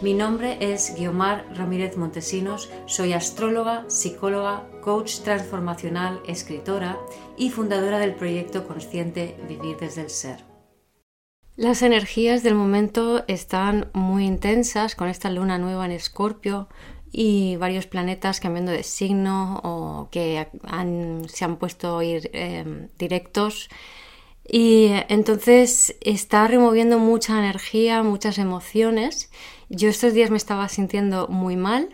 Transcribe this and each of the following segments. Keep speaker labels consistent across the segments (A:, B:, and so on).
A: Mi nombre es Guiomar Ramírez Montesinos, soy astróloga, psicóloga, coach transformacional, escritora y fundadora del proyecto consciente Vivir desde el Ser. Las energías del momento están muy intensas con esta luna nueva en Escorpio y varios planetas cambiando de signo o que se han puesto a ir em, directos. Y entonces está removiendo mucha energía, muchas emociones yo estos días me estaba sintiendo muy mal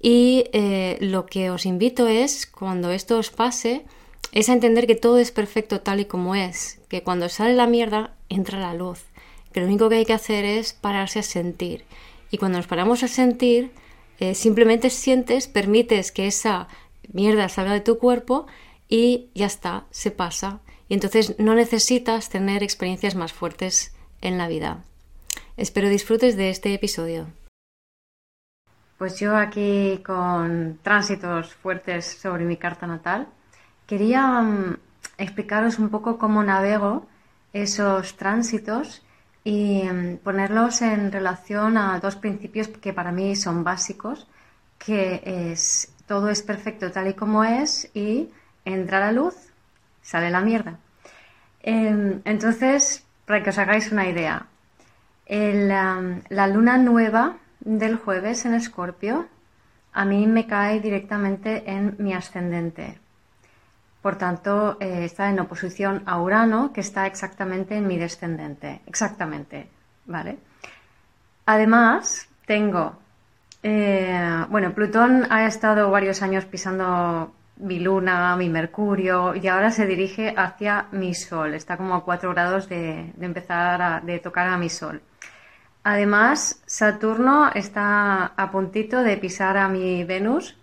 A: y eh, lo que os invito es, cuando esto os pase, es a entender que todo es perfecto tal y como es, que cuando sale la mierda entra la luz, que lo único que hay que hacer es pararse a sentir. Y cuando nos paramos a sentir, eh, simplemente sientes, permites que esa mierda salga de tu cuerpo y ya está, se pasa. Y entonces no necesitas tener experiencias más fuertes en la vida. Espero disfrutes de este episodio. Pues yo aquí con tránsitos fuertes sobre mi carta natal, quería mm, explicaros un poco cómo navego esos tránsitos y mm, ponerlos en relación a dos principios que para mí son básicos, que es todo es perfecto tal y como es y entra la luz, sale la mierda. Em, entonces, para que os hagáis una idea, la luna nueva del jueves en Escorpio a mí me cae directamente en mi ascendente. Por tanto, eh, está en oposición a Urano, que está exactamente en mi descendente. Exactamente, ¿vale? Además, tengo, eh, bueno, Plutón ha estado varios años pisando mi luna, mi Mercurio, y ahora se dirige hacia mi Sol. Está como a 4 grados de, empezar a de tocar a mi Sol. Además, Saturno está a puntito de pisar a mi Venus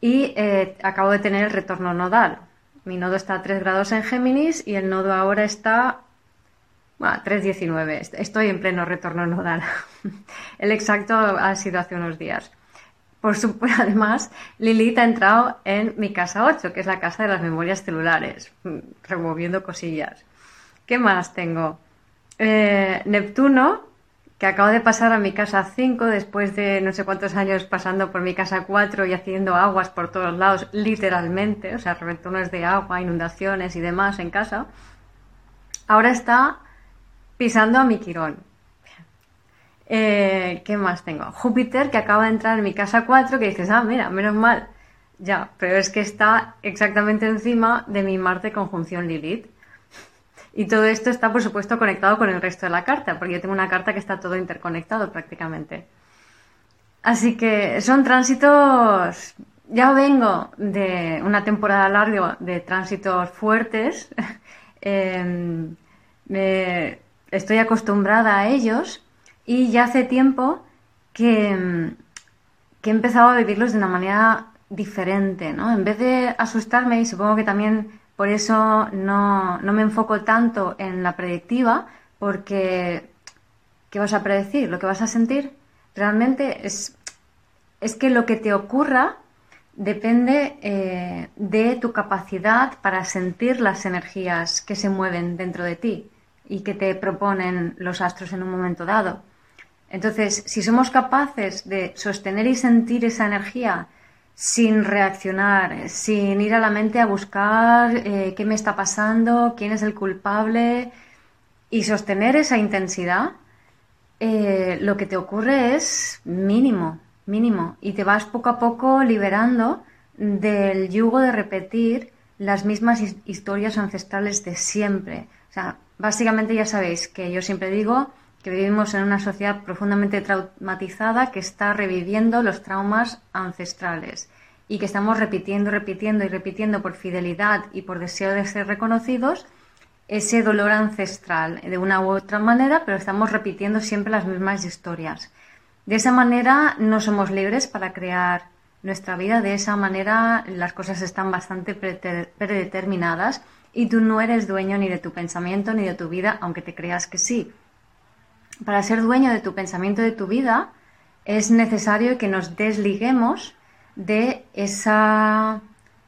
A: y eh, acabo de tener el retorno nodal. Mi nodo está a 3 grados en Géminis y el nodo ahora está a 3.19. Estoy en pleno retorno nodal. el exacto ha sido hace unos días. Por supuesto, además, Lilith ha entrado en mi casa 8, que es la casa de las memorias celulares, removiendo cosillas. ¿Qué más tengo? Eh, Neptuno que acabo de pasar a mi casa 5 después de no sé cuántos años pasando por mi casa 4 y haciendo aguas por todos lados, literalmente, o sea, reventones de agua, inundaciones y demás en casa. Ahora está pisando a mi Quirón. Eh, ¿Qué más tengo? Júpiter, que acaba de entrar en mi casa 4, que dices, ah, mira, menos mal. Ya, pero es que está exactamente encima de mi Marte conjunción Lilith. Y todo esto está, por supuesto, conectado con el resto de la carta, porque yo tengo una carta que está todo interconectado prácticamente. Así que son tránsitos, ya vengo de una temporada larga de tránsitos fuertes, em, estoy acostumbrada a ellos y ya hace tiempo que, que he empezado a vivirlos de una manera diferente, ¿no? En vez de asustarme, y supongo que también por eso no, me enfoco tanto en la predictiva, porque ¿qué vas a predecir? ¿Lo que vas a sentir? Realmente es, es que lo que te ocurra depende eh, de tu capacidad para sentir las energías que se mueven dentro de ti y que te proponen los astros en un momento dado. Entonces, si somos capaces de sostener y sentir esa energía sin reaccionar, sin ir a la mente a buscar eh, qué me está pasando, quién es el culpable y sostener esa intensidad, eh, lo que te ocurre es mínimo, mínimo, y te vas poco a poco liberando del yugo de repetir las mismas historias ancestrales de siempre. O sea, básicamente ya sabéis que yo siempre digo que vivimos en una sociedad profundamente traumatizada que está reviviendo los traumas ancestrales y que estamos repitiendo, repitiendo y repitiendo por fidelidad y por deseo de ser reconocidos ese dolor ancestral de una u otra manera, pero estamos repitiendo siempre las mismas historias. De esa manera no somos libres para crear nuestra vida, de esa manera las cosas están bastante predeterminadas y tú no eres dueño ni de tu pensamiento ni de tu vida, aunque te creas que sí. Para ser dueño de tu pensamiento, de tu vida, es necesario que nos desliguemos de esa,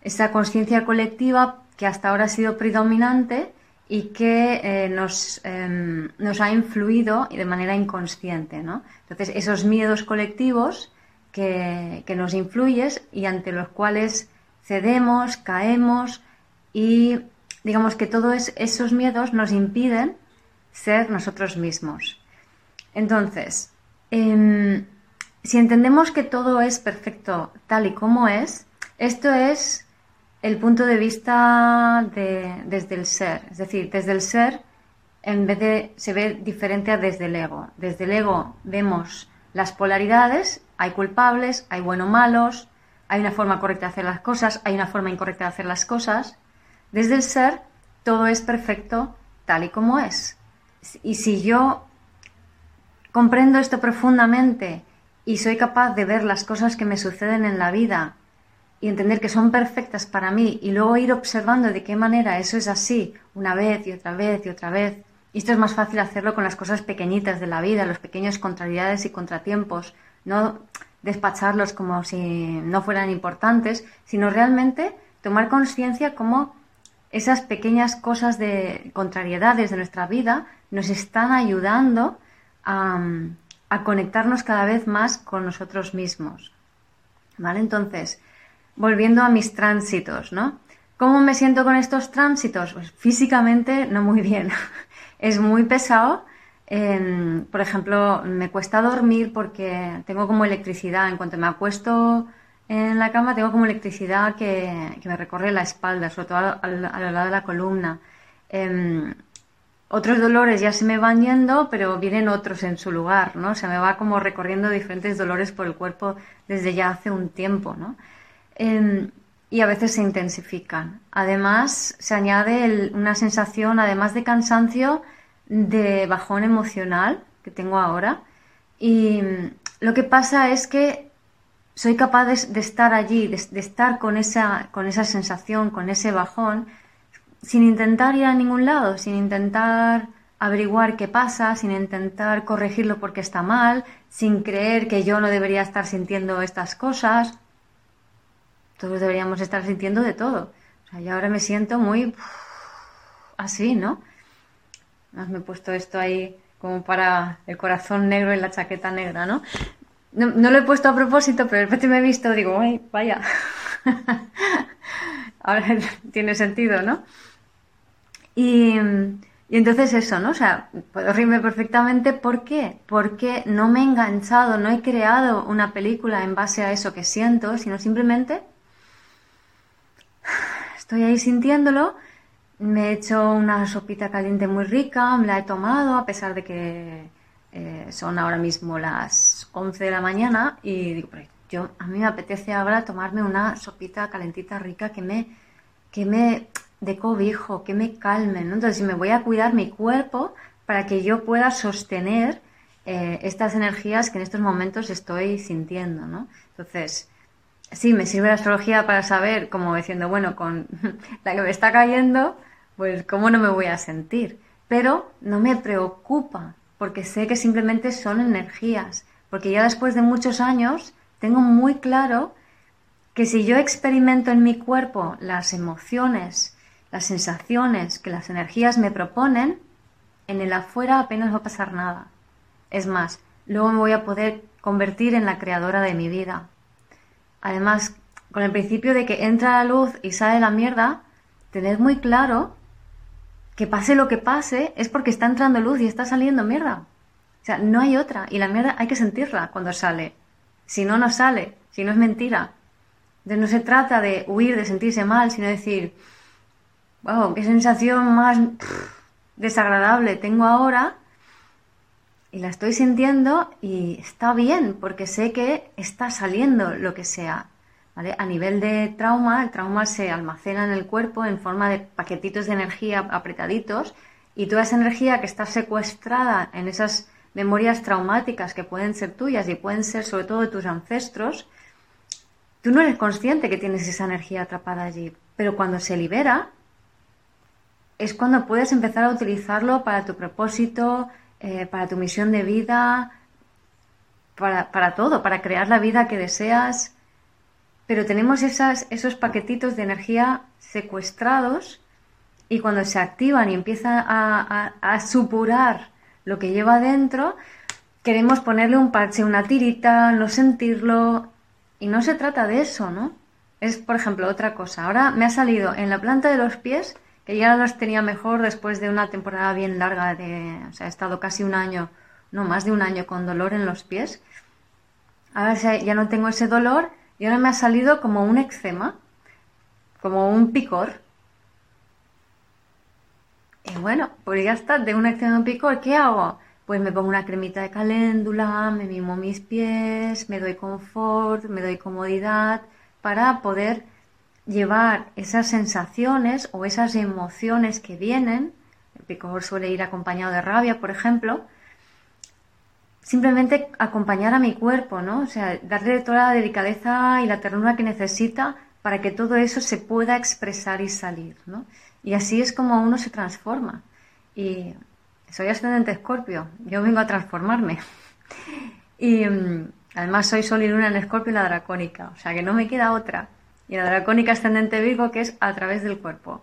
A: esa conciencia colectiva que hasta ahora ha sido predominante y que eh, nos, em, nos, ha influido de manera inconsciente. ¿no? Entonces, esos miedos colectivos que, que, nos influyes y ante los cuales cedemos, caemos y digamos que todos esos miedos nos impiden ser nosotros mismos. Entonces, em, si entendemos que todo es perfecto tal y como es, esto es el punto de vista desde el ser. Es decir, desde el ser, en vez de se ve diferente a desde el ego. Desde el ego vemos las polaridades, hay culpables, hay buenos malos, hay una forma correcta de hacer las cosas, hay una forma incorrecta de hacer las cosas. Desde el ser, todo es perfecto tal y como es. Y si yo comprendo esto profundamente y soy capaz de ver las cosas que me suceden en la vida y entender que son perfectas para mí y luego ir observando de qué manera eso es así una vez y otra vez y otra vez. Y esto es más fácil hacerlo con las cosas pequeñitas de la vida, los pequeños contrariedades y contratiempos, no despacharlos como si no fueran importantes, sino realmente tomar conciencia como esas pequeñas cosas de contrariedades de nuestra vida nos están ayudando a, conectarnos cada vez más con nosotros mismos. ¿Vale? Entonces, volviendo a mis tránsitos, ¿no? ¿Cómo me siento con estos tránsitos? Pues físicamente no muy bien. es muy pesado. por ejemplo, me cuesta dormir porque tengo como electricidad. En cuanto me acuesto en la cama tengo como electricidad que, me recorre la espalda, sobre todo a, lo lado de la columna. Em, otros dolores ya se me van yendo, pero vienen otros en su lugar, ¿no? Se me va como recorriendo diferentes dolores por el cuerpo desde ya hace un tiempo, ¿no? Em, y a veces se intensifican. Además, se añade una sensación, además de cansancio, de bajón emocional que tengo ahora. Y lo que pasa es que soy capaz de, estar allí, de, estar con esa, con esa sensación, con ese bajón, sin intentar ir a ningún lado, sin intentar averiguar qué pasa, sin intentar corregirlo porque está mal, sin creer que yo no debería estar sintiendo estas cosas. Todos deberíamos estar sintiendo de todo. O sea, yo ahora me siento muy así, ¿no? Me he puesto esto ahí como para el corazón negro y la chaqueta negra, ¿no? No, lo he puesto a propósito, pero después me he visto, digo, ay, vaya. Ahora tiene sentido, ¿no? Y, entonces eso, ¿no? O sea, puedo reírme perfectamente. ¿Por qué? Porque no me he enganchado, no he creado una película en base a eso que siento, sino simplemente estoy ahí sintiéndolo. Me he hecho una sopita caliente muy rica, me la he tomado, a pesar de que eh, son ahora mismo las 11 de la mañana y digo, yo, a mí me apetece ahora tomarme una sopita calentita rica que me, que me de cobijo, que me calme. ¿no? Entonces, si me voy a cuidar mi cuerpo para que yo pueda sostener eh, estas energías que en estos momentos estoy sintiendo. ¿no? Entonces, sí, me sirve la astrología para saber, como diciendo, bueno, con la que me está cayendo, pues cómo no me voy a sentir. Pero no me preocupa porque sé que simplemente son energías, porque ya después de muchos años tengo muy claro que si yo experimento en mi cuerpo las emociones, las sensaciones que las energías me proponen, en el afuera apenas va a pasar nada. Es más, luego me voy a poder convertir en la creadora de mi vida. Además, con el principio de que entra la luz y sale la mierda, tened muy claro que pase lo que pase, es porque está entrando luz y está saliendo mierda. O sea, no hay otra. Y la mierda hay que sentirla cuando sale. Si no, no sale. Si no es mentira. Entonces no se trata de huir, de sentirse mal, sino decir, wow, qué sensación más desagradable tengo ahora. Y la estoy sintiendo y está bien, porque sé que está saliendo lo que sea. A nivel de trauma, el trauma se almacena en el cuerpo en forma de paquetitos de energía apretaditos y toda esa energía que está secuestrada en esas memorias traumáticas que pueden ser tuyas y pueden ser sobre todo de tus ancestros, tú no eres consciente que tienes esa energía atrapada allí. Pero cuando se libera, es cuando puedes empezar a utilizarlo para tu propósito, eh, para tu misión de vida, para, para, todo, para crear la vida que deseas. Pero tenemos esas, esos paquetitos de energía secuestrados y cuando se activan y empiezan a, a, supurar lo que lleva dentro, queremos ponerle un parche, una tirita, no sentirlo. Y no se trata de eso, ¿no? Es, por ejemplo, otra cosa. Ahora me ha salido en la planta de los pies, que ya los tenía mejor después de una temporada bien larga de... O sea, he estado casi un año, no, más de un año con dolor en los pies. Ahora ya no tengo ese dolor y ahora me ha salido como un eczema, como un picor. Y bueno, pues ya está, de un eczema un picor, ¿qué hago? Pues me pongo una cremita de caléndula, me mimo mis pies, me doy confort, me doy comodidad para poder llevar esas sensaciones o esas emociones que vienen. El picor suele ir acompañado de rabia, por ejemplo. Simplemente acompañar a mi cuerpo, ¿no? O sea, darle toda la delicadeza y la ternura que necesita para que todo eso se pueda expresar y salir, ¿no? Y así es como uno se transforma. Y soy ascendente escorpio, yo vengo a transformarme. y mm, además soy sol y luna en escorpio y la dracónica, o sea que no me queda otra. Y la dracónica ascendente Virgo que es a través del cuerpo.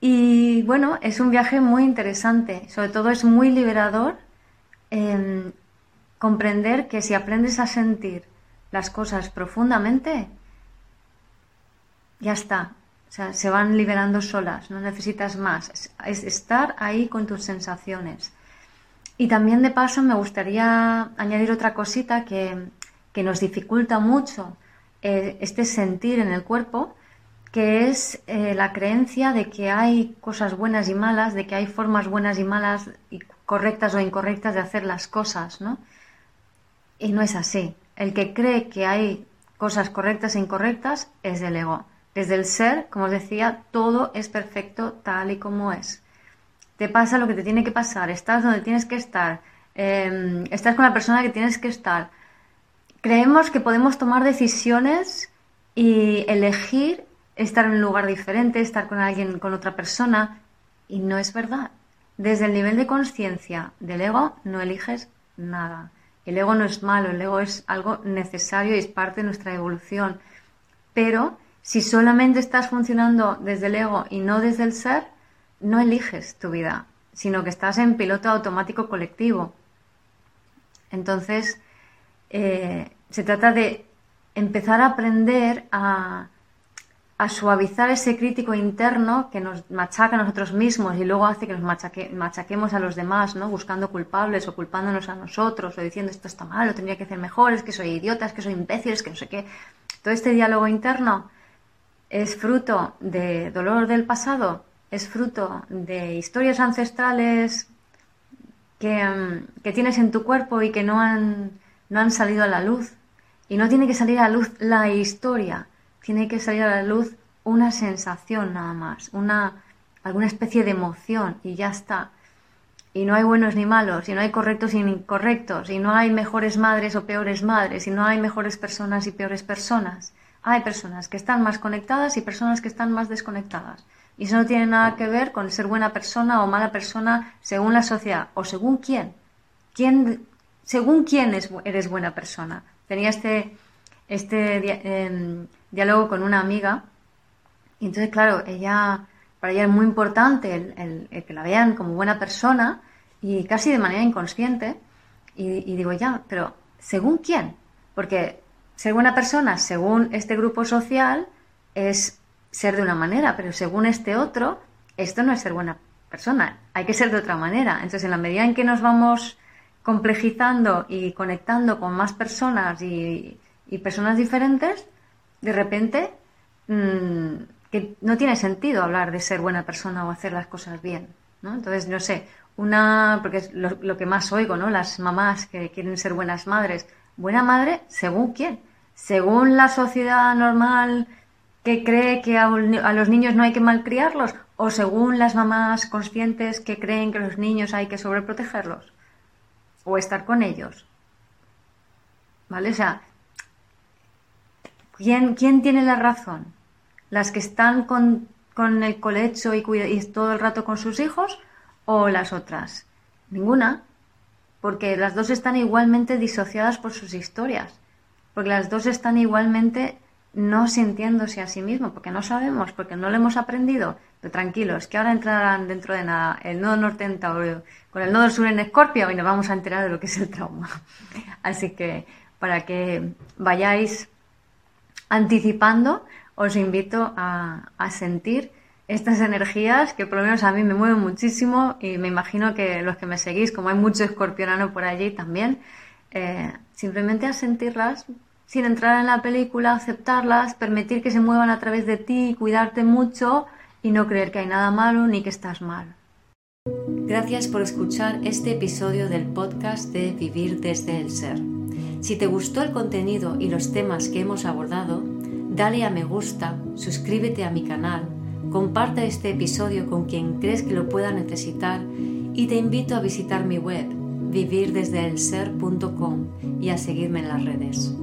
A: Y bueno, es un viaje muy interesante, sobre todo es muy liberador comprender que si aprendes a sentir las cosas profundamente, ya está, o sea, se van liberando solas, no necesitas más. Es, estar ahí con tus sensaciones. Y también de paso me gustaría añadir otra cosita que, nos dificulta mucho eh, este sentir en el cuerpo, que es eh, la creencia de que hay cosas buenas y malas, de que hay formas buenas y malas, y correctas o incorrectas de hacer las cosas, ¿no? Y no es así. El que cree que hay cosas correctas e incorrectas es del ego. Desde el ser, como os decía, todo es perfecto tal y como es. Te pasa lo que te tiene que pasar, estás donde tienes que estar, em, estás con la persona que tienes que estar. Creemos que podemos tomar decisiones y elegir estar en un lugar diferente, estar con alguien, con otra persona, y no es verdad. Desde el nivel de conciencia del ego no eliges nada. El ego no es malo, el ego es algo necesario y es parte de nuestra evolución. Pero si solamente estás funcionando desde el ego y no desde el ser, no eliges tu vida, sino que estás en piloto automático colectivo. Entonces, eh, se trata de empezar a aprender a, suavizar ese crítico interno que nos machaca a nosotros mismos y luego hace que nos machaquemos a los demás, ¿no? buscando culpables o culpándonos a nosotros o diciendo esto está mal, lo tendría que hacer mejor, es que soy idiota, es que soy imbécil, es que no sé qué. Todo este diálogo interno es fruto de dolor del pasado, es fruto de historias ancestrales mm, que, tienes en tu cuerpo y que no han, no han salido a la luz. Y no tiene que salir a la luz la historia, tiene que salir a la luz una sensación nada más, una, alguna especie de emoción y ya está. Y no hay buenos ni malos, y no hay correctos ni incorrectos, y no hay mejores madres o peores madres, y no hay mejores personas y peores personas hay personas que están más conectadas y personas que están más desconectadas. Y eso no tiene nada que ver con ser buena persona o mala persona según la sociedad o según quién. ¿Quién según quién eres buena persona. Tenía este, este em, diálogo con una amiga y entonces, claro, ella, para ella es muy importante el, que la vean como buena persona y casi de manera inconsciente. Y, y digo, ya, pero ¿según quién? Porque ser buena persona, según este grupo social, es ser de una manera, pero según este otro, esto no es ser buena persona, hay que ser de otra manera. Entonces, en la medida en que nos vamos complejizando y conectando con más personas y, personas diferentes, de repente mm, que no tiene sentido hablar de ser buena persona o hacer las cosas bien. ¿no? Entonces, no sé, una, porque es lo, lo que más oigo, ¿no? Las mamás que quieren ser buenas madres. Buena madre, según quién según la sociedad normal que cree que a, los niños no hay que malcriarlos o según las mamás conscientes que creen que los niños hay que sobreprotegerlos. O estar con ellos. ¿Vale? O sea, ¿quién, quién tiene la razón? ¿Las que están con, el colecho y, y todo el rato con sus hijos o las otras? Ninguna, porque las dos están igualmente disociadas por sus historias, porque las dos están igualmente no sintiéndose a sí mismo, porque no sabemos, porque no lo hemos aprendido. Pero tranquilos, que ahora entrarán dentro de nada el nodo norte en Tauro con el nodo sur en Escorpio y nos vamos a enterar de lo que es el trauma. Así que para que vayáis anticipando, os invito a, sentir estas energías que por lo menos a mí me mueven muchísimo y me imagino que los que me seguís, como hay mucho escorpionano por allí también, eh, simplemente a sentirlas sin entrar en la película, aceptarlas, permitir que se muevan a través de ti, cuidarte mucho y no creer que hay nada malo ni que estás mal. Gracias por escuchar este episodio del podcast de Vivir desde el Ser. Si te gustó el contenido y los temas que hemos abordado, dale a me gusta, suscríbete a mi canal, comparte este episodio con quien crees que lo pueda necesitar y te invito a visitar mi web vivirdesdeelser.com y a seguirme en las redes.